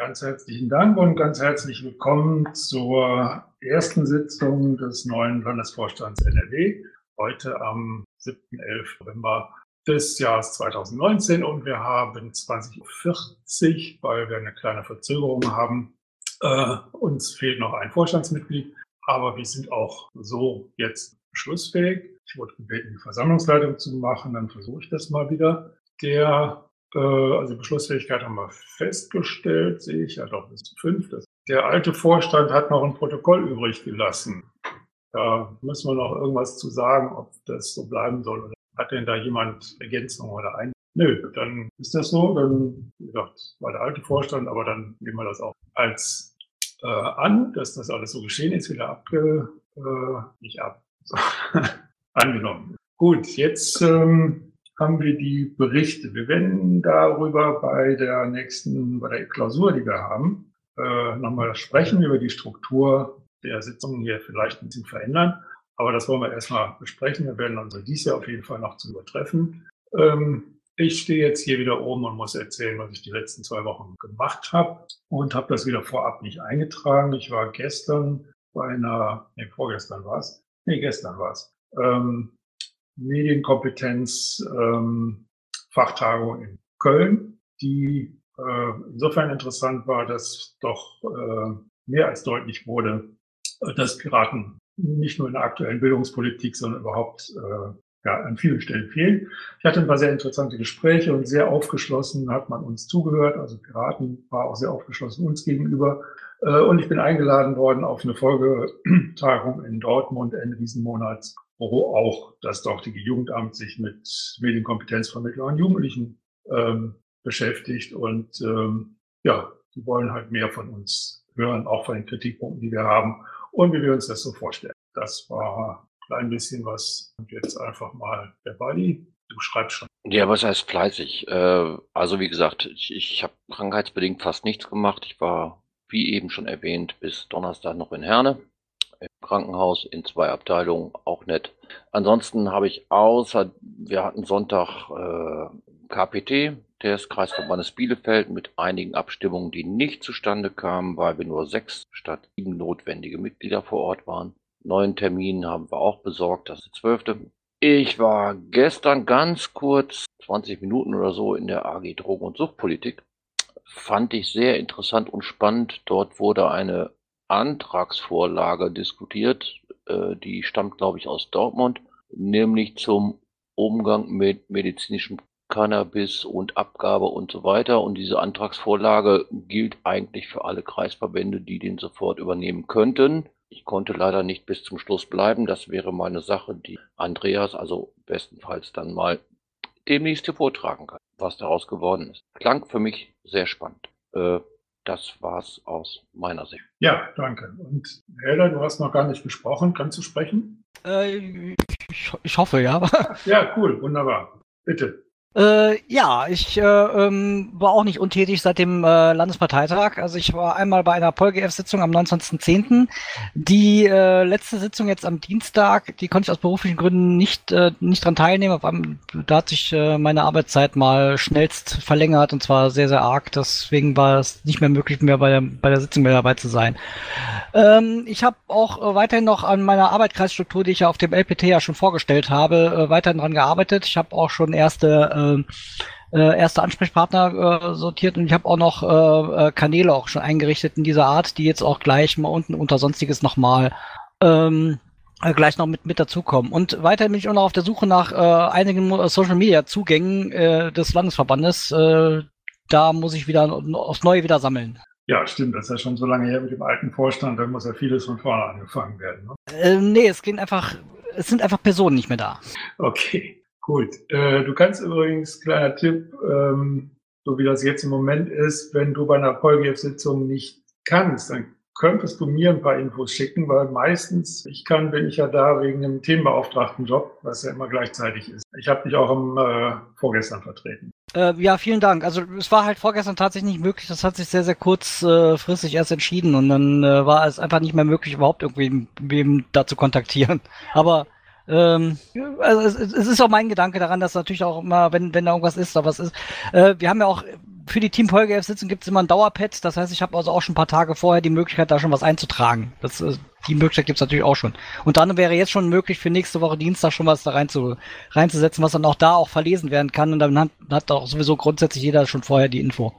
Ganz herzlichen Dank und ganz herzlich willkommen zur ersten Sitzung des neuen Landesvorstands NRW. Heute am 7.11. November des Jahres 2019 und wir haben 20.40 weil wir eine kleine Verzögerung haben. Äh, uns fehlt noch ein Vorstandsmitglied, aber wir sind auch so jetzt beschlussfähig. Ich wurde gebeten, die Versammlungsleitung zu machen, dann versuche ich das mal wieder. Der, also Beschlussfähigkeit haben wir festgestellt, sehe ich ja doch, ist fünf. Der alte Vorstand hat noch ein Protokoll übrig gelassen. Da müssen wir noch irgendwas zu sagen, ob das so bleiben soll. Hat denn da jemand Ergänzungen oder ein? Nö, dann ist das so. Dann, wie gesagt, war der alte Vorstand, aber dann nehmen wir das auch als äh, an, dass das alles so geschehen ist, wieder abge, äh, nicht ab, angenommen. Gut, jetzt ähm, haben wir die Berichte. Wir werden darüber bei der nächsten, bei der Klausur, die wir haben, äh, nochmal sprechen über die Struktur der Sitzungen hier vielleicht ein bisschen verändern. Aber das wollen wir erstmal besprechen. Wir werden uns dies Jahr auf jeden Fall noch zu übertreffen. Ähm, ich stehe jetzt hier wieder oben und muss erzählen, was ich die letzten zwei Wochen gemacht habe und habe das wieder vorab nicht eingetragen. Ich war gestern bei einer, nee, vorgestern war es, nee, gestern war es, ähm, Medienkompetenz ähm, Fachtagung in Köln, die äh, insofern interessant war, dass doch äh, mehr als deutlich wurde, dass Piraten nicht nur in der aktuellen Bildungspolitik, sondern überhaupt äh, ja, an vielen Stellen fehlen. Ich hatte ein paar sehr interessante Gespräche und sehr aufgeschlossen hat man uns zugehört. Also Piraten war auch sehr aufgeschlossen uns gegenüber. Äh, und ich bin eingeladen worden auf eine Folgetagung in Dortmund Ende diesen Monats, wo auch das dortige Jugendamt sich mit Medienkompetenzvermittlung an Jugendlichen ähm, beschäftigt. Und ähm, ja, die wollen halt mehr von uns hören, auch von den Kritikpunkten, die wir haben und wie wir uns das so vorstellen. Das war ein bisschen was. Und jetzt einfach mal der Buddy. Du schreibst schon. Ja, was heißt fleißig? Äh, also wie gesagt, ich, ich habe krankheitsbedingt fast nichts gemacht. Ich war, wie eben schon erwähnt, bis Donnerstag noch in Herne Krankenhaus in zwei Abteilungen, auch nett. Ansonsten habe ich außer, wir hatten Sonntag äh, KPT, des Kreisverbandes Bielefeld, mit einigen Abstimmungen, die nicht zustande kamen, weil wir nur sechs statt sieben notwendige Mitglieder vor Ort waren. Neuen Termin haben wir auch besorgt, das ist der zwölfte. Ich war gestern ganz kurz, 20 Minuten oder so, in der AG Drogen- und Suchtpolitik. Fand ich sehr interessant und spannend. Dort wurde eine Antragsvorlage diskutiert, äh, die stammt, glaube ich, aus Dortmund, nämlich zum Umgang mit medizinischem Cannabis und Abgabe und so weiter. Und diese Antragsvorlage gilt eigentlich für alle Kreisverbände, die den sofort übernehmen könnten. Ich konnte leider nicht bis zum Schluss bleiben. Das wäre meine Sache, die Andreas, also bestenfalls dann mal demnächst hier vortragen kann, was daraus geworden ist. Klang für mich sehr spannend. Äh, das war's aus meiner Sicht. Ja, danke. Und Helder, du hast noch gar nicht gesprochen. Kannst du sprechen? Äh, ich, ich hoffe, ja. ja, cool, wunderbar. Bitte. Äh, ja, ich äh, ähm, war auch nicht untätig seit dem äh, Landesparteitag. Also ich war einmal bei einer PolGF-Sitzung am 19.10. Die äh, letzte Sitzung jetzt am Dienstag, die konnte ich aus beruflichen Gründen nicht, äh, nicht dran teilnehmen. Auf einem, da hat sich äh, meine Arbeitszeit mal schnellst verlängert und zwar sehr, sehr arg. Deswegen war es nicht mehr möglich, mehr bei der, bei der Sitzung mehr dabei zu sein. Ähm, ich habe auch äh, weiterhin noch an meiner Arbeitskreisstruktur, die ich ja auf dem LPT ja schon vorgestellt habe, äh, weiterhin dran gearbeitet. Ich habe auch schon erste äh, äh, erste Ansprechpartner äh, sortiert und ich habe auch noch äh, äh, Kanäle auch schon eingerichtet in dieser Art, die jetzt auch gleich mal unten unter sonstiges nochmal ähm, äh, gleich noch mit, mit dazukommen. Und weiterhin bin ich auch noch auf der Suche nach äh, einigen Social Media Zugängen äh, des Landesverbandes. Äh, da muss ich wieder aufs Neue wieder sammeln. Ja, stimmt. Das ist ja schon so lange her mit dem alten Vorstand. Da muss ja vieles von vorne angefangen werden. Ne? Äh, nee, es gehen einfach, es sind einfach Personen nicht mehr da. Okay, gut. Äh, du kannst übrigens, kleiner Tipp, ähm, so wie das jetzt im Moment ist, wenn du bei einer Polgef-Sitzung nicht kannst, dann könntest du mir ein paar Infos schicken, weil meistens, ich kann, bin ich ja da wegen einem themenbeauftragten Job, was ja immer gleichzeitig ist. Ich habe dich auch am äh, vorgestern vertreten. Äh, ja, vielen Dank. Also es war halt vorgestern tatsächlich nicht möglich. Das hat sich sehr, sehr kurzfristig äh, erst entschieden und dann äh, war es einfach nicht mehr möglich, überhaupt irgendwie wem da zu kontaktieren. Aber ähm, also es, es, ist auch mein Gedanke daran, dass natürlich auch immer, wenn, wenn da irgendwas ist, aber es ist, äh, wir haben ja auch für die Team PolGF-Sitzung gibt es immer ein Dauerpad. Das heißt, ich habe also auch schon ein paar Tage vorher die Möglichkeit, da schon was einzutragen. Das, äh, die Möglichkeit gibt es natürlich auch schon. Und dann wäre jetzt schon möglich, für nächste Woche Dienstag schon was da rein zu, reinzusetzen, was dann auch da auch verlesen werden kann. Und dann hat, hat auch sowieso grundsätzlich jeder schon vorher die Info.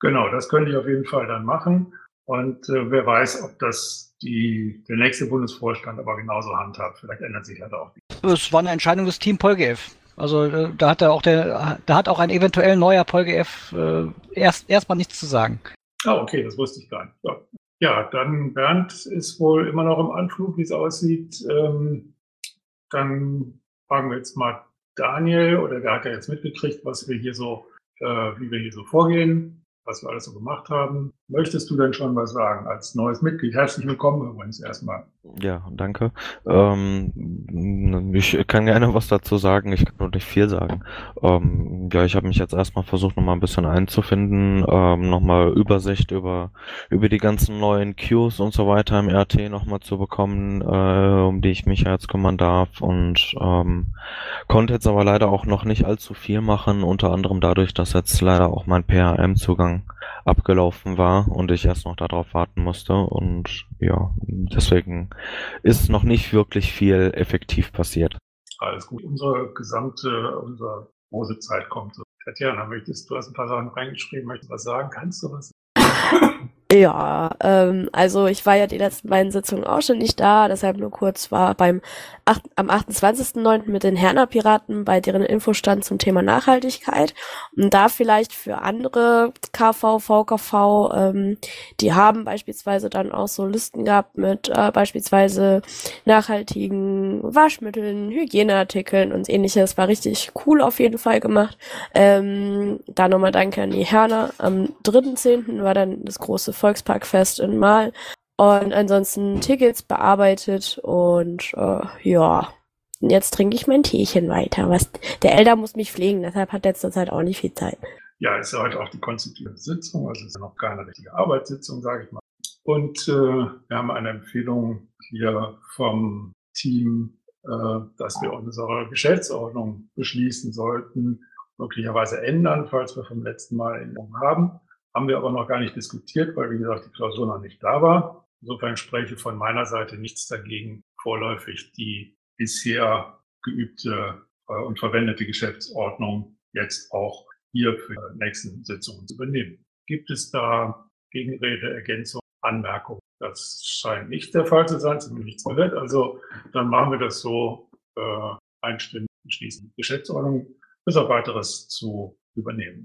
Genau, das könnte ich auf jeden Fall dann machen. Und äh, wer weiß, ob das die, der nächste Bundesvorstand aber genauso handhabt. Vielleicht ändert sich halt auch. Es war eine Entscheidung des Team PolGF. Also äh, da hat er auch der, da hat auch ein eventuell neuer PolGF äh, erst erstmal nichts zu sagen. Ah, okay, das wusste ich gar nicht. Ja. ja, dann Bernd ist wohl immer noch im Anflug, wie es aussieht. Ähm, dann fragen wir jetzt mal Daniel, oder der hat ja jetzt mitgekriegt, was wir hier so, äh, wie wir hier so vorgehen was wir alles so gemacht haben. Möchtest du denn schon was sagen als neues Mitglied? Herzlich willkommen übrigens erstmal. Ja, danke. Ähm, ich kann gerne was dazu sagen, ich kann nur nicht viel sagen. Ähm, ja, ich habe mich jetzt erstmal versucht, nochmal ein bisschen einzufinden, ähm, nochmal Übersicht über, über die ganzen neuen Queues und so weiter im RT nochmal zu bekommen, äh, um die ich mich jetzt kümmern darf und ähm, konnte jetzt aber leider auch noch nicht allzu viel machen, unter anderem dadurch, dass jetzt leider auch mein PRM-Zugang abgelaufen war und ich erst noch darauf warten musste und ja, deswegen ist noch nicht wirklich viel effektiv passiert. Alles gut. Unsere gesamte, unsere große Zeit kommt. Tatjana, möchtest du hast ein paar Sachen reingeschrieben, möchtest du was sagen? Kannst du was? Ja, ähm, also ich war ja die letzten beiden Sitzungen auch schon nicht da, deshalb nur kurz war beim 8, am 28.09. mit den Herner Piraten bei deren Infostand zum Thema Nachhaltigkeit. Und da vielleicht für andere KV, VKV, ähm, die haben beispielsweise dann auch so Listen gehabt mit äh, beispielsweise nachhaltigen Waschmitteln, Hygieneartikeln und ähnliches. War richtig cool auf jeden Fall gemacht. Ähm, da nochmal danke an die Herner. Am 3.10. war dann das große Volksparkfest in Mal. Und ansonsten Tickets bearbeitet und äh, ja. Jetzt trinke ich mein Teechen weiter. Was, der Elder muss mich pflegen, deshalb hat er zurzeit auch nicht viel Zeit. Ja, ist ja heute auch die konstituierende Sitzung, also ist ja noch keine richtige Arbeitssitzung, sage ich mal. Und äh, wir haben eine Empfehlung hier vom Team, äh, dass wir unsere Geschäftsordnung beschließen sollten, möglicherweise ändern, falls wir vom letzten Mal Änderungen haben. Haben wir aber noch gar nicht diskutiert, weil, wie gesagt, die Klausur noch nicht da war. Insofern spreche von meiner Seite nichts dagegen, vorläufig die bisher geübte äh, und verwendete Geschäftsordnung jetzt auch hier für die nächsten Sitzungen zu übernehmen. Gibt es da Gegenrede, Ergänzung, Anmerkungen? Das scheint nicht der Fall zu sein, zumindest nichts gehört. Also dann machen wir das so äh, einstimmig schließen. Geschäftsordnung bis auf weiteres zu übernehmen.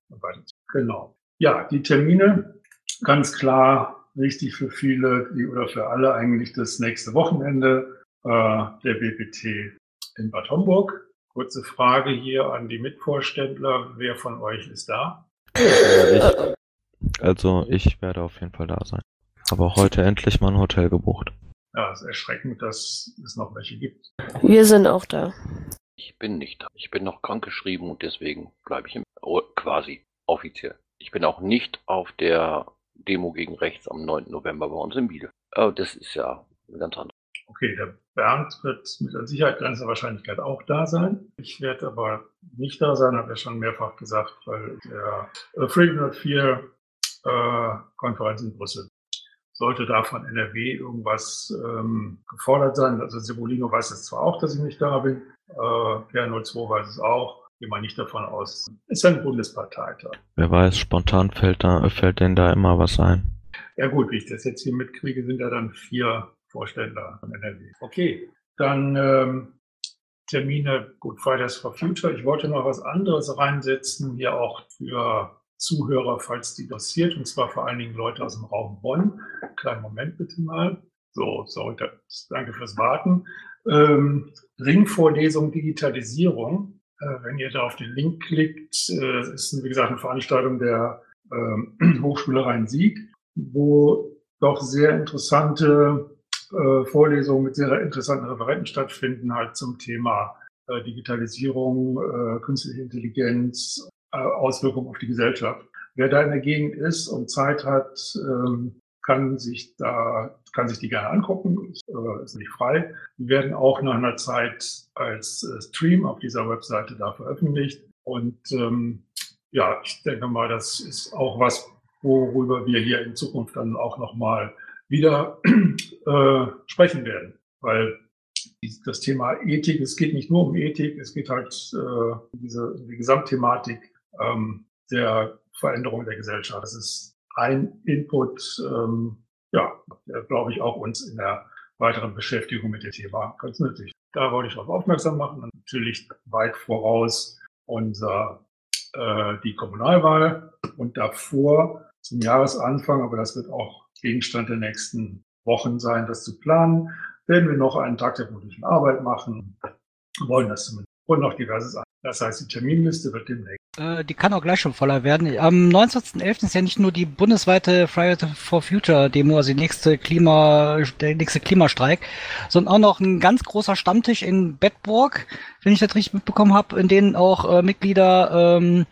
Genau. Ja, die Termine, ganz klar wichtig für viele oder für alle eigentlich das nächste Wochenende äh, der BPT in Bad Homburg. Kurze Frage hier an die Mitvorständler. Wer von euch ist da? Ich, also ich werde auf jeden Fall da sein. Aber heute endlich mal ein Hotel gebucht. Ja, es ist erschreckend, dass es noch welche gibt. Wir sind auch da. Ich bin nicht da. Ich bin noch krankgeschrieben und deswegen bleibe ich im, oh, quasi offiziell. Ich bin auch nicht auf der Demo gegen rechts am 9. November bei uns in Biele. Aber das ist ja ganz andere. Okay, der Bernd wird mit an Sicherheit grenzender Wahrscheinlichkeit auch da sein. Ich werde aber nicht da sein, habe ja schon mehrfach gesagt, weil der Freedom 4 äh, Konferenz in Brüssel sollte da von NRW irgendwas ähm, gefordert sein. Also Sebolino weiß es zwar auch, dass ich nicht da bin, äh, PR02 weiß es auch gehe mal nicht davon aus. Ist ein Bundesparteitag. Wer weiß, spontan fällt, da, fällt denn da immer was ein. Ja gut, wie ich das jetzt hier mitkriege, sind da dann vier Vorstände von NRW. Okay, dann ähm, Termine Good Fridays for Future. Ich wollte noch was anderes reinsetzen, hier auch für Zuhörer, falls die interessiert, und zwar vor allen Dingen Leute aus dem Raum Bonn. Kleinen Moment bitte mal. So, sorry, danke fürs Warten. Ähm, Ringvorlesung Digitalisierung wenn ihr da auf den Link klickt, äh, ist, wie gesagt, eine Veranstaltung der ähm, Hochschule Rhein-Sieg, wo doch sehr interessante äh, Vorlesungen mit sehr interessanten Referenten stattfinden, halt zum Thema Digitalisierung, künstliche Intelligenz, Auswirkungen auf die Gesellschaft. Wer da in der Gegend ist und Zeit hat, ähm, kann sich da, kann sich die gerne angucken, ist, äh, ist nicht frei. Die werden auch nach einer Zeit als äh, Stream auf dieser Webseite da veröffentlicht. Und ähm, ja, ich denke mal, das ist auch was, worüber wir hier in Zukunft dann auch nochmal wieder äh, sprechen werden. Weil das Thema Ethik, es geht nicht nur um Ethik, es geht halt äh, diese die Gesamtthematik ähm, der Veränderung der Gesellschaft. Das ist ein Input, ähm, ja, glaube ich, auch uns in der weiteren Beschäftigung mit dem Thema ganz nötig. Da wollte ich darauf aufmerksam machen und natürlich weit voraus unser äh, die Kommunalwahl und davor zum Jahresanfang, aber das wird auch Gegenstand der nächsten Wochen sein, das zu planen, werden wir noch einen Tag der politischen Arbeit machen, wollen das zumindest und noch diverses Das heißt, die Terminliste wird demnächst. Äh, die kann auch gleich schon voller werden. Am 19.11. ist ja nicht nur die bundesweite Friday for Future Demo, also die nächste Klima, der nächste Klimastreik, sondern auch noch ein ganz großer Stammtisch in Bedburg, wenn ich das richtig mitbekommen habe, in denen auch äh, Mitglieder ähm,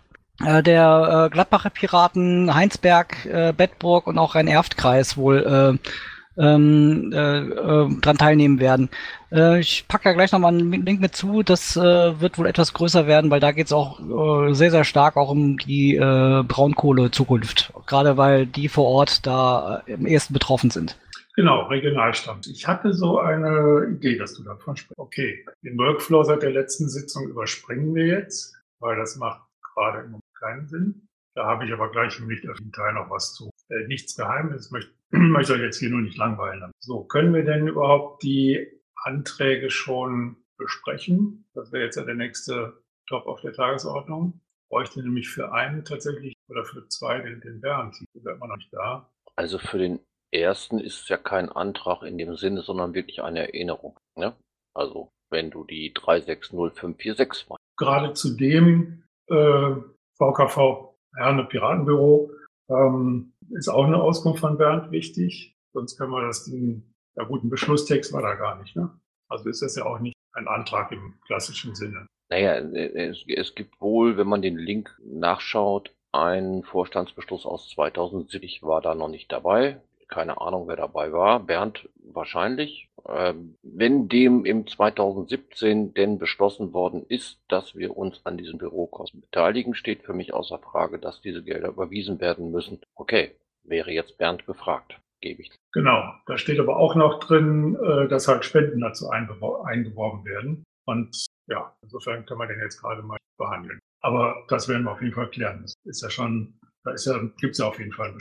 äh, der äh, Gladbacher Piraten, Heinsberg, äh, Bedburg und auch Rhein-Erft-Kreis wohl äh, ähm, äh, äh, dran teilnehmen werden. Äh, ich packe da gleich nochmal einen Link mit zu. Das äh, wird wohl etwas größer werden, weil da geht es auch äh, sehr, sehr stark auch um die äh, Braunkohle-Zukunft. Gerade weil die vor Ort da äh, am ehesten betroffen sind. Genau, Regionalstand. Ich hatte so eine Idee, dass du davon sprichst. Okay, den Workflow seit der letzten Sitzung überspringen wir jetzt, weil das macht gerade im Moment keinen Sinn. Da habe ich aber gleich im nicht öffentlichen Teil noch was zu. Äh, nichts Geheimes, möchte, möchte euch jetzt hier nur nicht langweilen. So, können wir denn überhaupt die Anträge schon besprechen? Das wäre jetzt ja der nächste Top auf der Tagesordnung. Bräuchte nämlich für einen tatsächlich oder für zwei den, den Bernd. Die wäre immer noch nicht da. Also für den ersten ist es ja kein Antrag in dem Sinne, sondern wirklich eine Erinnerung. Ne? Also wenn du die 360546 meinst. Gerade zu dem äh, VKV Herne Piratenbüro ähm, ist auch eine Auskunft von Bernd wichtig. Sonst können wir das, den, ja gut, ein Beschlusstext war da gar nicht. Ne? Also ist das ja auch nicht ein Antrag im klassischen Sinne. Naja, es, es gibt wohl, wenn man den Link nachschaut, einen Vorstandsbeschluss aus 2070 war da noch nicht dabei. Keine Ahnung, wer dabei war. Bernd wahrscheinlich. Ähm, wenn dem im 2017 denn beschlossen worden ist, dass wir uns an diesen Bürokosten beteiligen, steht für mich außer Frage, dass diese Gelder überwiesen werden müssen. Okay, wäre jetzt Bernd gefragt. Gebe ich. Genau, da steht aber auch noch drin, äh, dass halt Spenden dazu eingeworben werden. Und ja, insofern kann man den jetzt gerade mal behandeln. Aber das werden wir auf jeden Fall klären. Das ist ja schon, da ist ja, gibt's ja auf jeden Fall.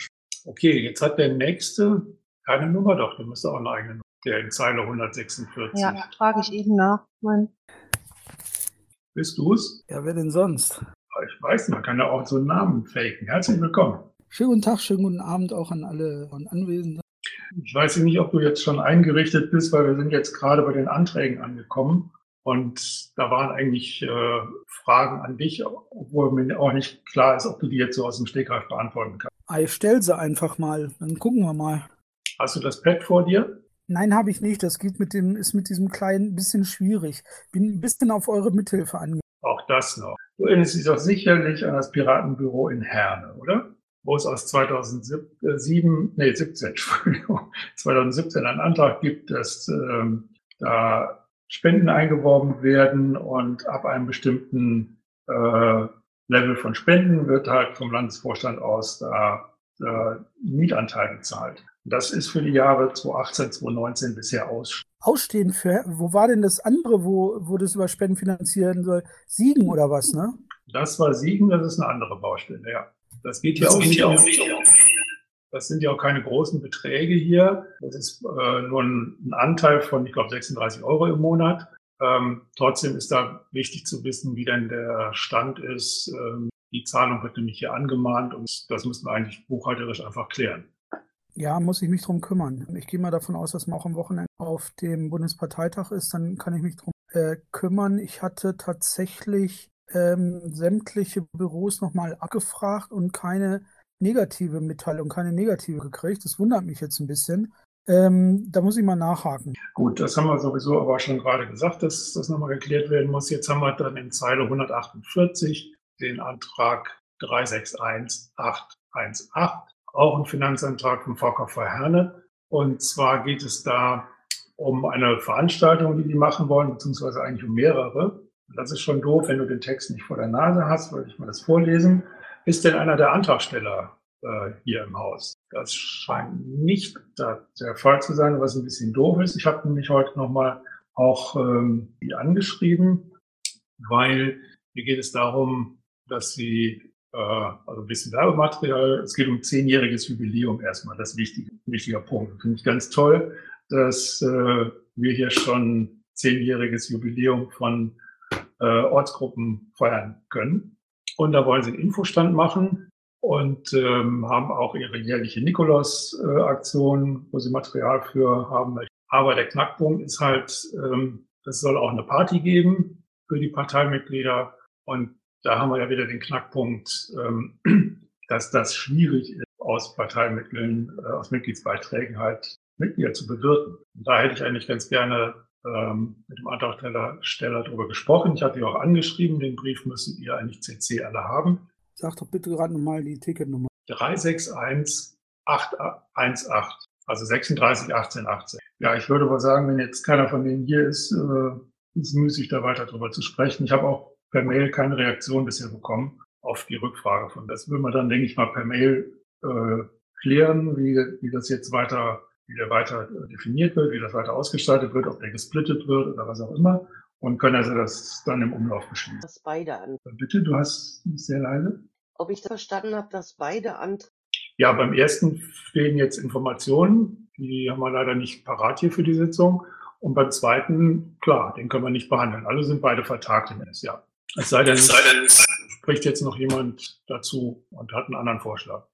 Okay, jetzt hat der nächste keine Nummer, doch, der müsste auch eine eigene Nummer. Der in Zeile 146. Ja, frage ich eben nach. Mein Bist du's? Ja, wer denn sonst? Ich weiß, man kann ja auch so einen Namen faken. Herzlich willkommen. Schönen guten Tag, schönen guten Abend auch an alle Anwesenden. Ich weiß nicht, ob du jetzt schon eingerichtet bist, weil wir sind jetzt gerade bei den Anträgen angekommen. Und da waren eigentlich äh, Fragen an dich, obwohl mir auch nicht klar ist, ob du die jetzt so aus dem Stegreif beantworten kannst. Ah, ich stell sie einfach mal, dann gucken wir mal. Hast du das Pad vor dir? Nein, habe ich nicht. Das geht mit dem, ist mit diesem kleinen bisschen schwierig. Bin ein bisschen auf eure Mithilfe angewiesen. Auch das noch. Du erinnerst dich doch sicherlich an das Piratenbüro in Herne, oder? Wo es aus 2007, nee, 17, Entschuldigung, 2017 einen Antrag gibt, dass ähm, da Spenden eingeworben werden und ab einem bestimmten äh, Level von Spenden wird halt vom Landesvorstand aus da äh, Mietanteil bezahlt. Das ist für die Jahre 2018, 2019 bisher aus. Ausstehen für, wo war denn das andere, wo, wo das über Spenden finanzieren soll? Siegen oder was, ne? Das war Siegen, das ist eine andere Baustelle, ja. Das geht hier auch nicht auf. Das sind ja auch keine großen Beträge hier. Das ist äh, nur ein, ein, Anteil von, ich glaube, 36 Euro im Monat. Ähm, trotzdem ist da wichtig zu wissen, wie denn der Stand ist. Ähm, die Zahlung wird nämlich hier angemahnt und das müssen wir eigentlich buchhalterisch einfach klären. Ja, muss ich mich drum kümmern. Ich gehe mal davon aus, dass man auch am Wochenende auf dem Bundesparteitag ist. Dann kann ich mich drum äh, kümmern. Ich hatte tatsächlich ähm, sämtliche Büros nochmal abgefragt und keine negative Mitteilung, keine negative gekriegt. Das wundert mich jetzt ein bisschen. Ähm, da muss ich mal nachhaken. Gut, das haben wir sowieso aber schon gerade gesagt, dass das nochmal geklärt werden muss. Jetzt haben wir dann in Zeile 148 den Antrag 361818 auch ein Finanzantrag vom VKV Herne. Und zwar geht es da um eine Veranstaltung, die die machen wollen, beziehungsweise eigentlich um mehrere. Das ist schon doof, wenn du den Text nicht vor der Nase hast, würde ich mal das vorlesen. ist denn einer der Antragsteller äh, hier im Haus? Das scheint nicht der Fall zu sein, was ein bisschen doof ist. Ich habe nämlich heute nochmal auch ähm, die angeschrieben, weil mir geht es darum, dass sie äh, also ein bisschen Werbematerial, es geht um zehnjähriges Jubiläum erstmal, das ist wichtig, wichtiger Punkt. Finde ich ganz toll, dass äh, wir hier schon zehnjähriges Jubiläum von äh, Ortsgruppen feiern können. Und da wollen sie einen Infostand machen und ähm, haben auch ihre jährliche Nikolaus-Aktion, äh, wo sie Material für haben. Aber der Knackpunkt ist halt, ähm, es soll auch eine Party geben für die Parteimitglieder. Und da haben wir ja wieder den Knackpunkt, ähm, dass das schwierig ist, aus Parteimitteln, äh, aus Mitgliedsbeiträgen halt Mitglieder zu bewirten. Und da hätte ich eigentlich ganz gerne ähm, mit dem Antragsteller darüber gesprochen. Ich hatte ihn auch angeschrieben, den Brief müssen ihr eigentlich CC alle haben. Sag doch bitte gerade nochmal die Ticketnummer. 361818, also 36 18 18. Ja, ich würde mal sagen, wenn jetzt keiner von denen hier ist, ist es müßig, da weiter drüber zu sprechen. Ich habe auch per Mail keine Reaktion bisher bekommen auf die Rückfrage von. Das will man dann, denke ich mal, per Mail äh, klären, wie, wie das jetzt weiter wie der weiter definiert wird, wie das weiter ausgestaltet wird, ob der gesplittet wird oder was auch immer. Und können also das dann im Umlauf beschließen. Das beide an. Bitte, du hast sehr leise. Ob ich das verstanden habe, dass beide Anträge. Ja, beim ersten fehlen jetzt Informationen. Die haben wir leider nicht parat hier für die Sitzung. Und beim zweiten, klar, den können wir nicht behandeln. Alle sind beide vertagt im Jahr. Es sei denn, es sei denn spricht jetzt noch jemand dazu und hat einen anderen Vorschlag.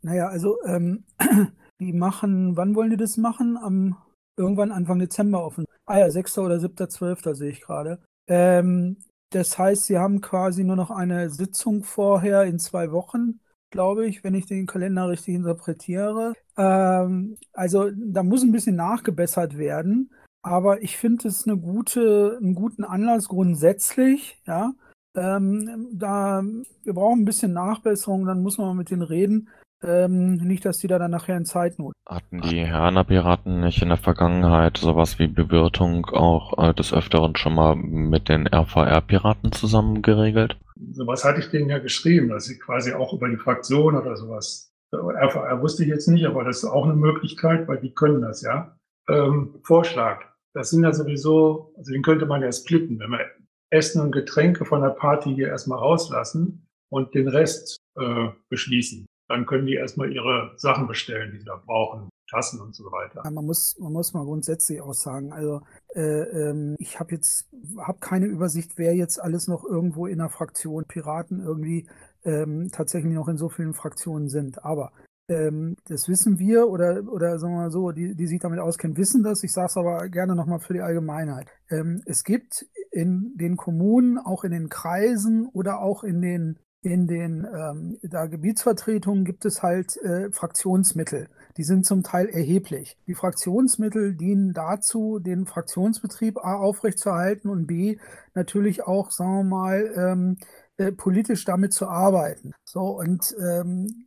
Naja, also ähm, Die machen, wann wollen die das machen? Am irgendwann Anfang Dezember offen. Ah ja, 6. oder 7. 12. sehe ich gerade. Ähm, das heißt, sie haben quasi nur noch eine Sitzung vorher in zwei Wochen, glaube ich, wenn ich den Kalender richtig interpretiere. Ähm, also da muss ein bisschen nachgebessert werden. Aber ich finde es eine gute, einen guten Anlass grundsätzlich, ja. Ähm, da, wir brauchen ein bisschen Nachbesserung, dann muss man mal mit denen reden. Ähm, nicht, dass die da dann nachher in Zeitnot. Hatten die Herner Piraten nicht in der Vergangenheit sowas wie Bewirtung auch äh, des Öfteren schon mal mit den RVR-Piraten zusammen geregelt? Sowas hatte ich denen ja geschrieben, dass sie quasi auch über die Fraktion oder sowas. RVR wusste ich jetzt nicht, aber das ist auch eine Möglichkeit, weil die können das ja. Ähm, Vorschlag. Das sind ja sowieso, also den könnte man ja splitten, wenn wir Essen und Getränke von der Party hier erstmal rauslassen und den Rest äh, beschließen dann können die erstmal ihre Sachen bestellen, die sie da brauchen, Tassen und so weiter. Ja, man muss, man muss mal grundsätzlich auch sagen, also äh, ähm, ich habe jetzt hab keine Übersicht, wer jetzt alles noch irgendwo in der Fraktion Piraten irgendwie ähm, tatsächlich noch in so vielen Fraktionen sind. Aber ähm, das wissen wir oder, oder sagen wir mal so, die, die sich damit auskennen, wissen das. Ich sage es aber gerne nochmal für die Allgemeinheit. Ähm, es gibt in den Kommunen, auch in den Kreisen oder auch in den in den ähm, da Gebietsvertretungen gibt es halt äh, Fraktionsmittel. Die sind zum Teil erheblich. Die Fraktionsmittel dienen dazu, den Fraktionsbetrieb A aufrechtzuerhalten und B natürlich auch, sagen wir mal, ähm, äh, politisch damit zu arbeiten. So, und ähm,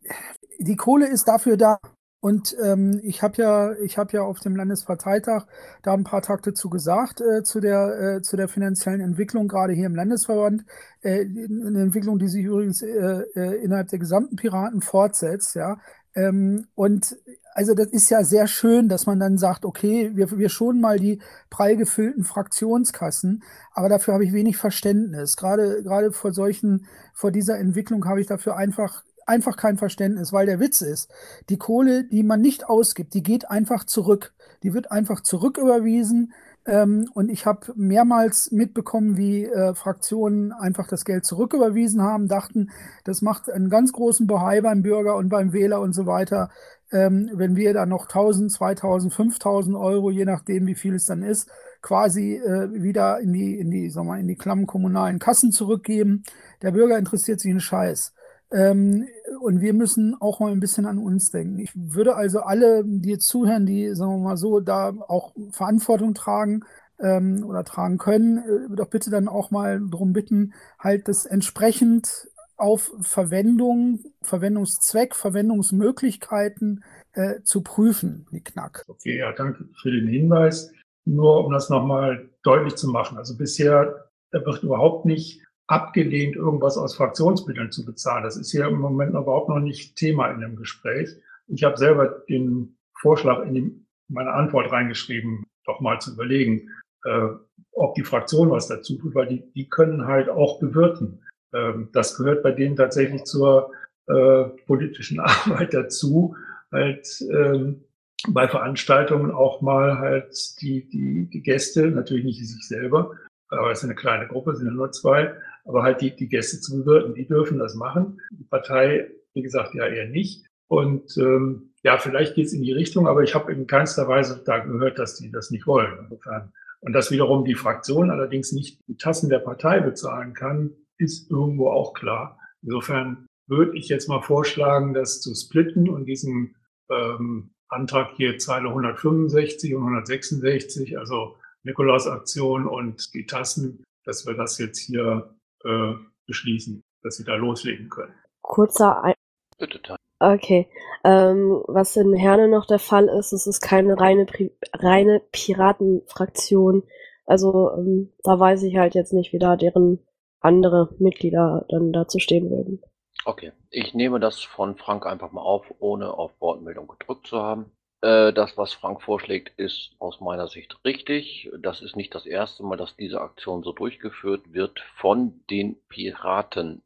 die Kohle ist dafür da. Und ähm, ich habe ja, ich ja auf dem Landesparteitag da ein paar Takte zu gesagt äh, zu der äh, zu der finanziellen Entwicklung gerade hier im Landesverband, äh, eine Entwicklung, die sich übrigens äh, äh, innerhalb der gesamten Piraten fortsetzt, ja. Ähm, und also das ist ja sehr schön, dass man dann sagt, okay, wir, wir schonen mal die prall gefüllten Fraktionskassen, aber dafür habe ich wenig Verständnis. Gerade gerade vor solchen, vor dieser Entwicklung habe ich dafür einfach einfach kein Verständnis, weil der Witz ist, die Kohle, die man nicht ausgibt, die geht einfach zurück. Die wird einfach zurücküberwiesen. Ähm, und ich habe mehrmals mitbekommen, wie äh, Fraktionen einfach das Geld zurücküberwiesen haben, dachten, das macht einen ganz großen Bohai beim Bürger und beim Wähler und so weiter. Ähm, wenn wir dann noch 1000, 2000, 5000 Euro, je nachdem, wie viel es dann ist, quasi äh, wieder in die, in die, sag mal, in die klammen kommunalen Kassen zurückgeben. Der Bürger interessiert sich einen Scheiß. Ähm, und wir müssen auch mal ein bisschen an uns denken. Ich würde also alle, die jetzt zuhören, die, sagen wir mal so, da auch Verantwortung tragen ähm, oder tragen können, äh, doch bitte dann auch mal darum bitten, halt das entsprechend auf Verwendung, Verwendungszweck, Verwendungsmöglichkeiten äh, zu prüfen, die Knack. Okay, ja, danke für den Hinweis. Nur um das nochmal deutlich zu machen. Also bisher wird überhaupt nicht abgelehnt, irgendwas aus Fraktionsmitteln zu bezahlen. Das ist hier im Moment überhaupt noch nicht Thema in dem Gespräch. Ich habe selber den Vorschlag in die, meine Antwort reingeschrieben, doch mal zu überlegen, äh, ob die Fraktion was dazu tut, weil die, die können halt auch bewirten. Ähm, das gehört bei denen tatsächlich zur äh, politischen Arbeit dazu, halt ähm, bei Veranstaltungen auch mal halt die, die, die Gäste, natürlich nicht sich selber, aber es ist eine kleine Gruppe, sind ja nur zwei, aber halt die, die Gäste zu bewirten, die dürfen das machen. Die Partei, wie gesagt, ja eher nicht. Und ähm, ja, vielleicht geht es in die Richtung, aber ich habe in keinster Weise da gehört, dass die das nicht wollen. Insofern. Und dass wiederum die Fraktion allerdings nicht die Tassen der Partei bezahlen kann, ist irgendwo auch klar. Insofern würde ich jetzt mal vorschlagen, das zu splitten und diesen ähm, Antrag hier Zeile 165 und 166, also Nikolaus-Aktion und die Tassen, dass wir das jetzt hier äh, beschließen, dass sie da loslegen können. Kurzer Ein Bitte, Tanja. Okay. Ähm, was in Herne noch der Fall ist, es ist keine reine, Pri reine Piratenfraktion. Also ähm, da weiß ich halt jetzt nicht, wie da deren andere Mitglieder dann dazu stehen würden. Okay, ich nehme das von Frank einfach mal auf, ohne auf Wortmeldung gedrückt zu haben. Äh, das, was Frank vorschlägt, ist aus meiner Sicht richtig. Das ist nicht das erste Mal, dass diese Aktion so durchgeführt wird von den Piraten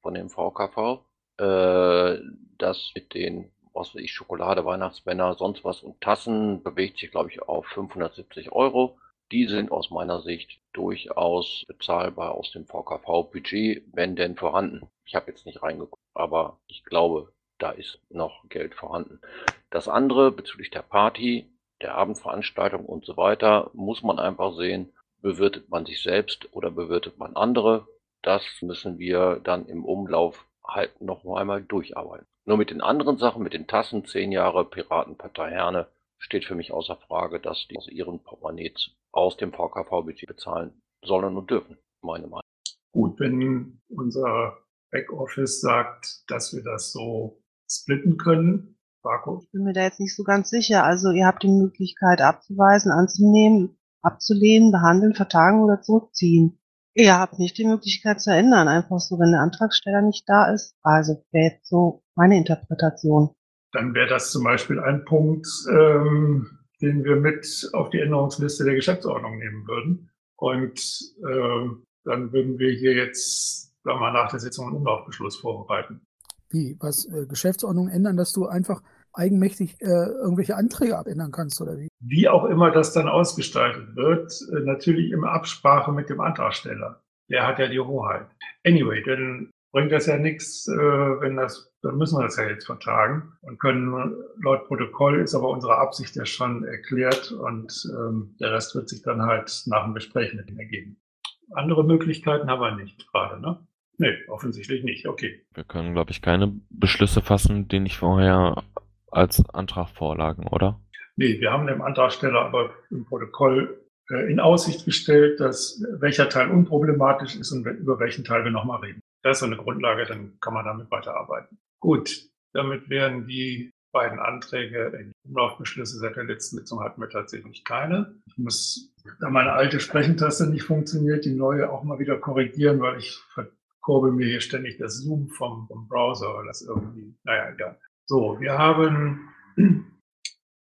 von dem VKV. Äh, das mit den, was weiß ich, Schokolade, Weihnachtsmänner, sonst was und Tassen bewegt sich, glaube ich, auf 570 Euro. Die sind aus meiner Sicht durchaus bezahlbar aus dem VKV-Budget, wenn denn vorhanden. Ich habe jetzt nicht reingeguckt, aber ich glaube, da ist noch Geld vorhanden. Das andere bezüglich der Party, der Abendveranstaltung und so weiter, muss man einfach sehen, bewirtet man sich selbst oder bewirtet man andere. Das müssen wir dann im Umlauf halt noch einmal durcharbeiten. Nur mit den anderen Sachen, mit den Tassen, zehn Jahre Piratenpartei Herne, steht für mich außer Frage, dass die aus ihren Portemonnaies aus dem VKV-Budget bezahlen sollen und dürfen, meine Meinung. Gut, wenn unser Backoffice sagt, dass wir das so splitten können, Marco? Ich bin mir da jetzt nicht so ganz sicher. Also ihr habt die Möglichkeit abzuweisen, anzunehmen, abzulehnen, behandeln, vertagen oder zurückziehen. Ihr habt nicht die Möglichkeit zu ändern, einfach so, wenn der Antragsteller nicht da ist. Also wäre jetzt so meine Interpretation. Dann wäre das zum Beispiel ein Punkt, ähm, den wir mit auf die Änderungsliste der Geschäftsordnung nehmen würden. Und äh, dann würden wir hier jetzt, sagen wir mal, nach der Sitzung einen Umlaufbeschluss vorbereiten. Wie? Was? Äh, Geschäftsordnung ändern, dass du einfach eigenmächtig äh, irgendwelche Anträge abändern kannst oder wie? Wie auch immer das dann ausgestaltet wird, äh, natürlich in Absprache mit dem Antragsteller. Der hat ja die Hoheit. Anyway, dann bringt das ja nichts, äh, wenn das, dann müssen wir das ja jetzt vertagen und können, laut Protokoll ist aber unsere Absicht ja schon erklärt und ähm, der Rest wird sich dann halt nach dem Gespräch mit ihm ergeben. Andere Möglichkeiten haben wir nicht gerade, ne? Nee, offensichtlich nicht. Okay. Wir können, glaube ich, keine Beschlüsse fassen, die nicht vorher als Antrag vorlagen, oder? Nee, wir haben dem Antragsteller aber im Protokoll äh, in Aussicht gestellt, dass welcher Teil unproblematisch ist und über welchen Teil wir nochmal reden. Das ist so eine Grundlage, dann kann man damit weiterarbeiten. Gut, damit wären die beiden Anträge in Umlaufbeschlüsse seit der letzten Sitzung hatten wir tatsächlich keine. Ich muss, da meine alte Sprechentaste nicht funktioniert, die neue auch mal wieder korrigieren, weil ich verkurbel mir hier ständig das Zoom vom, vom Browser, weil das irgendwie, naja, egal. So, wir haben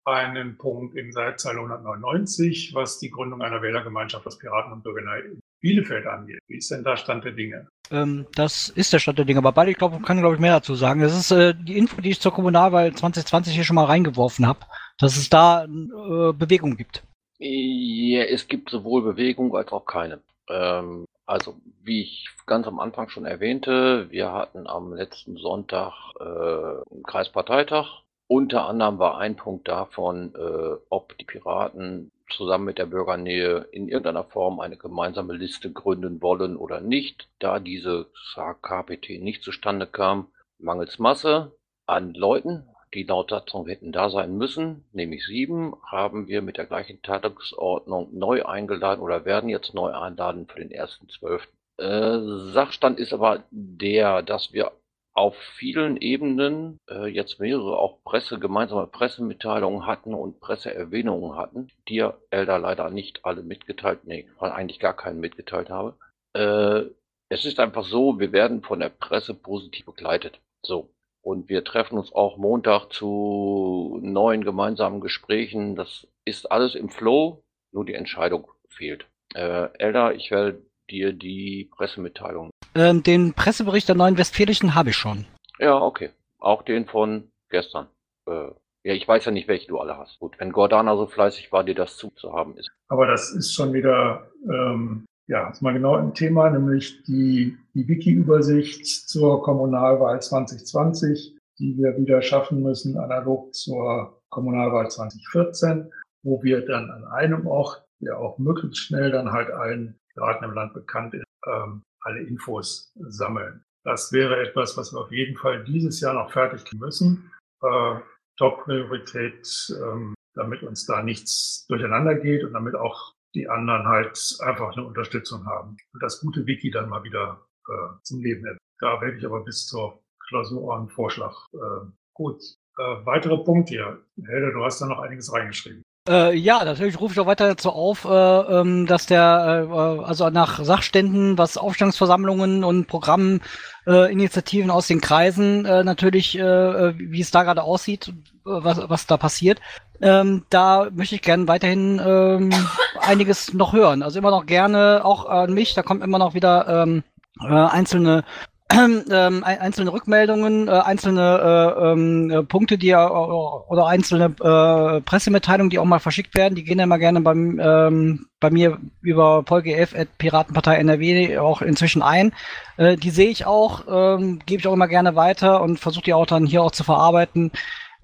einen Punkt in Seitzeile 199, was die Gründung einer Wählergemeinschaft aus Piraten und Bürgern in Bielefeld angeht. Wie ist denn da Stand der Dinge? Ähm, das ist der Stand der Dinge. Aber beide, ich glaube, kann, glaube ich, mehr dazu sagen. Das ist äh, die Info, die ich zur Kommunalwahl 2020 hier schon mal reingeworfen habe, dass es da äh, Bewegung gibt. Ja, es gibt sowohl Bewegung als auch keine. Ähm, also, wie ich ganz am Anfang schon erwähnte, wir hatten am letzten Sonntag äh, einen Kreisparteitag. Unter anderem war ein Punkt davon, äh, ob die Piraten zusammen mit der Bürgernähe in irgendeiner Form eine gemeinsame Liste gründen wollen oder nicht. Da diese KPT nicht zustande kam, mangels Masse an Leuten, die laut Satzung hätten da sein müssen, nämlich sieben, haben wir mit der gleichen Tagesordnung neu eingeladen oder werden jetzt neu einladen für den 1.12. Äh, Sachstand ist aber der, dass wir auf vielen Ebenen äh, jetzt mehrere auch Presse, gemeinsame Pressemitteilungen hatten und Presseerwähnungen hatten, die Elder leider nicht alle mitgeteilt, nee, eigentlich gar keinen mitgeteilt habe. Äh, Es ist einfach so, wir werden von der Presse positiv begleitet. So. Und wir treffen uns auch Montag zu neuen gemeinsamen Gesprächen. Das ist alles im Flow, nur die Entscheidung fehlt. Äh, Elda, ich werde dir die Pressemitteilung. Ähm, den Pressebericht der Neuen Westfälischen habe ich schon. Ja, okay. Auch den von gestern. Äh, ja, ich weiß ja nicht, welche du alle hast. Gut, wenn Gordana so fleißig war, dir das zuzuhaben ist. Aber das ist schon wieder, ähm, ja, ist mal genau im Thema, nämlich die, die Wiki-Übersicht zur Kommunalwahl 2020, die wir wieder schaffen müssen, analog zur Kommunalwahl 2014, wo wir dann an einem Ort, der auch möglichst schnell dann halt allen Piraten im Land bekannt ist, ähm, alle Infos sammeln. Das wäre etwas, was wir auf jeden Fall dieses Jahr noch fertig müssen. Äh, Top-Priorität, ähm, damit uns da nichts durcheinander geht und damit auch die anderen halt einfach eine Unterstützung haben und das gute Wiki dann mal wieder äh, zum Leben erwecken. Da werde ich aber bis zur Klausur einen Vorschlag. Äh, gut, äh, weitere Punkte hier. Helder, du hast da noch einiges reingeschrieben. Äh, ja, natürlich rufe ich auch weiter dazu auf, äh, ähm, dass der, äh, also nach Sachständen, was Aufstellungsversammlungen und Programminitiativen aus den Kreisen äh, natürlich, äh, wie es da gerade aussieht, was, was da passiert, ähm, da möchte ich gerne weiterhin ähm, einiges noch hören. Also immer noch gerne auch an mich, da kommt immer noch wieder ähm, äh, einzelne ähm, einzelne Rückmeldungen, äh, einzelne äh, ähm, äh, Punkte, die ja oder einzelne äh, Pressemitteilungen, die auch mal verschickt werden, die gehen immer gerne beim, ähm, bei mir über polgf Piratenpartei NRW auch inzwischen ein. Äh, die sehe ich auch, ähm, gebe ich auch immer gerne weiter und versuche die auch dann hier auch zu verarbeiten.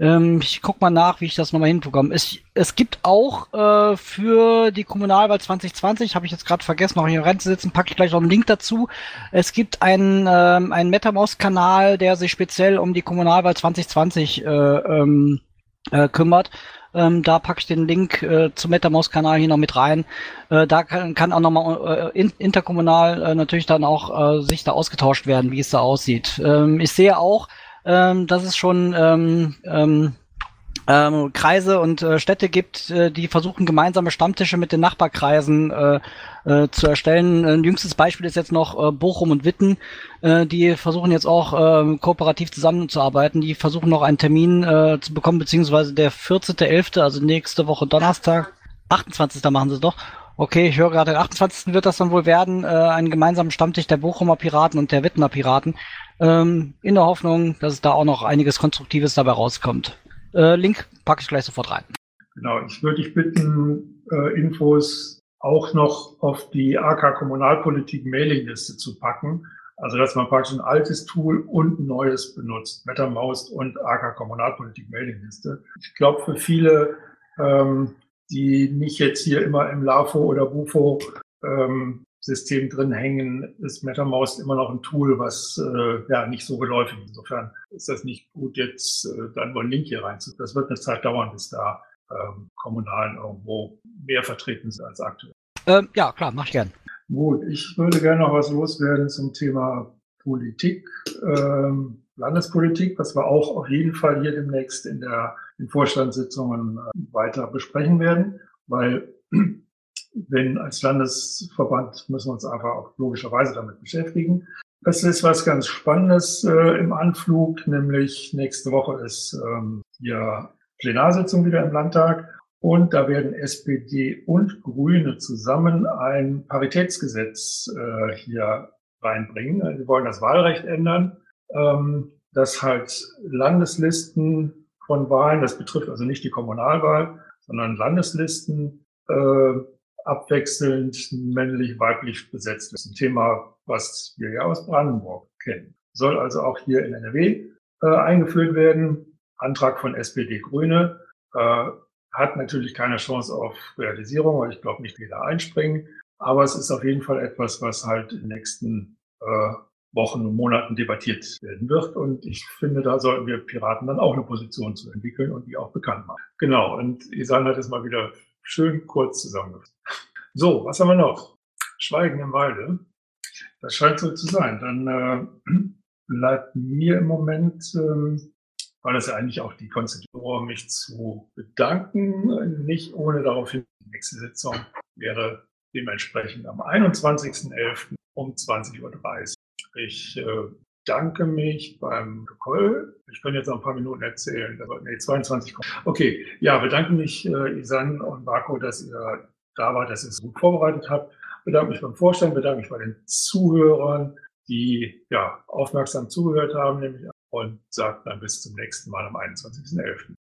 Ähm, ich guck mal nach, wie ich das nochmal hinbekomme. Es, es gibt auch äh, für die Kommunalwahl 2020, habe ich jetzt gerade vergessen, noch hier reinzusetzen, packe ich gleich noch einen Link dazu. Es gibt einen, ähm, einen MetaMouse-Kanal, der sich speziell um die Kommunalwahl 2020 äh, ähm, äh, kümmert. Ähm, da packe ich den Link äh, zum MetaMouse-Kanal hier noch mit rein. Äh, da kann, kann auch nochmal äh, in, interkommunal äh, natürlich dann auch äh, sich da ausgetauscht werden, wie es da aussieht. Ähm, ich sehe auch, ähm, dass es schon ähm, ähm, ähm, Kreise und äh, Städte gibt, äh, die versuchen gemeinsame Stammtische mit den Nachbarkreisen äh, äh, zu erstellen. Ein jüngstes Beispiel ist jetzt noch äh, Bochum und Witten. Äh, die versuchen jetzt auch äh, kooperativ zusammenzuarbeiten. Die versuchen noch einen Termin äh, zu bekommen, beziehungsweise der 14.11., also nächste Woche Donnerstag, 28. machen sie es doch. Okay, ich höre gerade, der 28. wird das dann wohl werden, äh, einen gemeinsamen Stammtisch der Bochumer Piraten und der Wittener Piraten ähm, in der Hoffnung, dass da auch noch einiges Konstruktives dabei rauskommt. Äh, Link packe ich gleich sofort rein. Genau, ich würde dich bitten, äh, Infos auch noch auf die AK Kommunalpolitik Mailingliste zu packen. Also, dass man praktisch ein altes Tool und ein neues benutzt. MetaMouse und AK Kommunalpolitik Mailingliste. Ich glaube, für viele, ähm, die nicht jetzt hier immer im LAFO oder BUFO ähm, System drin hängen, ist MetaMouse immer noch ein Tool, was äh, ja nicht so geläufig ist. Insofern ist das nicht gut, jetzt äh, dann nur einen Link hier reinzuziehen. Das wird eine Zeit dauern, bis da ähm, Kommunalen irgendwo mehr vertreten sind als aktuell. Ähm, ja, klar, mach ich gern. Gut, ich würde gerne noch was loswerden zum Thema Politik, ähm, Landespolitik, was wir auch auf jeden Fall hier demnächst in der in Vorstandssitzungen äh, weiter besprechen werden, weil wenn als Landesverband müssen wir uns einfach auch logischerweise damit beschäftigen. Das ist was ganz Spannendes äh, im Anflug, nämlich nächste Woche ist ähm, hier Plenarsitzung wieder im Landtag und da werden SPD und Grüne zusammen ein Paritätsgesetz äh, hier reinbringen. Sie wollen das Wahlrecht ändern, ähm, dass halt Landeslisten von Wahlen, das betrifft also nicht die Kommunalwahl, sondern Landeslisten äh, abwechselnd männlich-weiblich besetzt ist. Ein Thema, was wir ja aus Brandenburg kennen. Soll also auch hier in NRW äh, eingeführt werden. Antrag von SPD Grüne äh, hat natürlich keine Chance auf Realisierung, weil ich glaube nicht jeder einspringen. Aber es ist auf jeden Fall etwas, was halt in den nächsten äh, Wochen und Monaten debattiert werden wird. Und ich finde, da sollten wir Piraten dann auch eine Position zu entwickeln und die auch bekannt machen. Genau. Und Isan hat es mal wieder schön kurz zusammengefasst. So, was haben wir noch? Schweigen im Walde. Das scheint so zu sein. Dann äh, bleibt mir im Moment, ähm, weil das ja eigentlich auch die Konstitution, mich zu bedanken. Nicht ohne darauf hin, die nächste Sitzung wäre dementsprechend am 21.11. um 20.30 Uhr. Ich äh, danke mich beim Protokoll. Ich kann jetzt noch ein paar Minuten erzählen. Nee, 22 kommt. Okay, ja, bedanke mich, äh, Isan und Marco, dass ihr da wart, dass ihr es gut vorbereitet habt. Bedanke mich beim Vorstand, bedanke mich bei den Zuhörern, die ja aufmerksam zugehört haben, nämlich und sagt dann bis zum nächsten Mal am 21.11.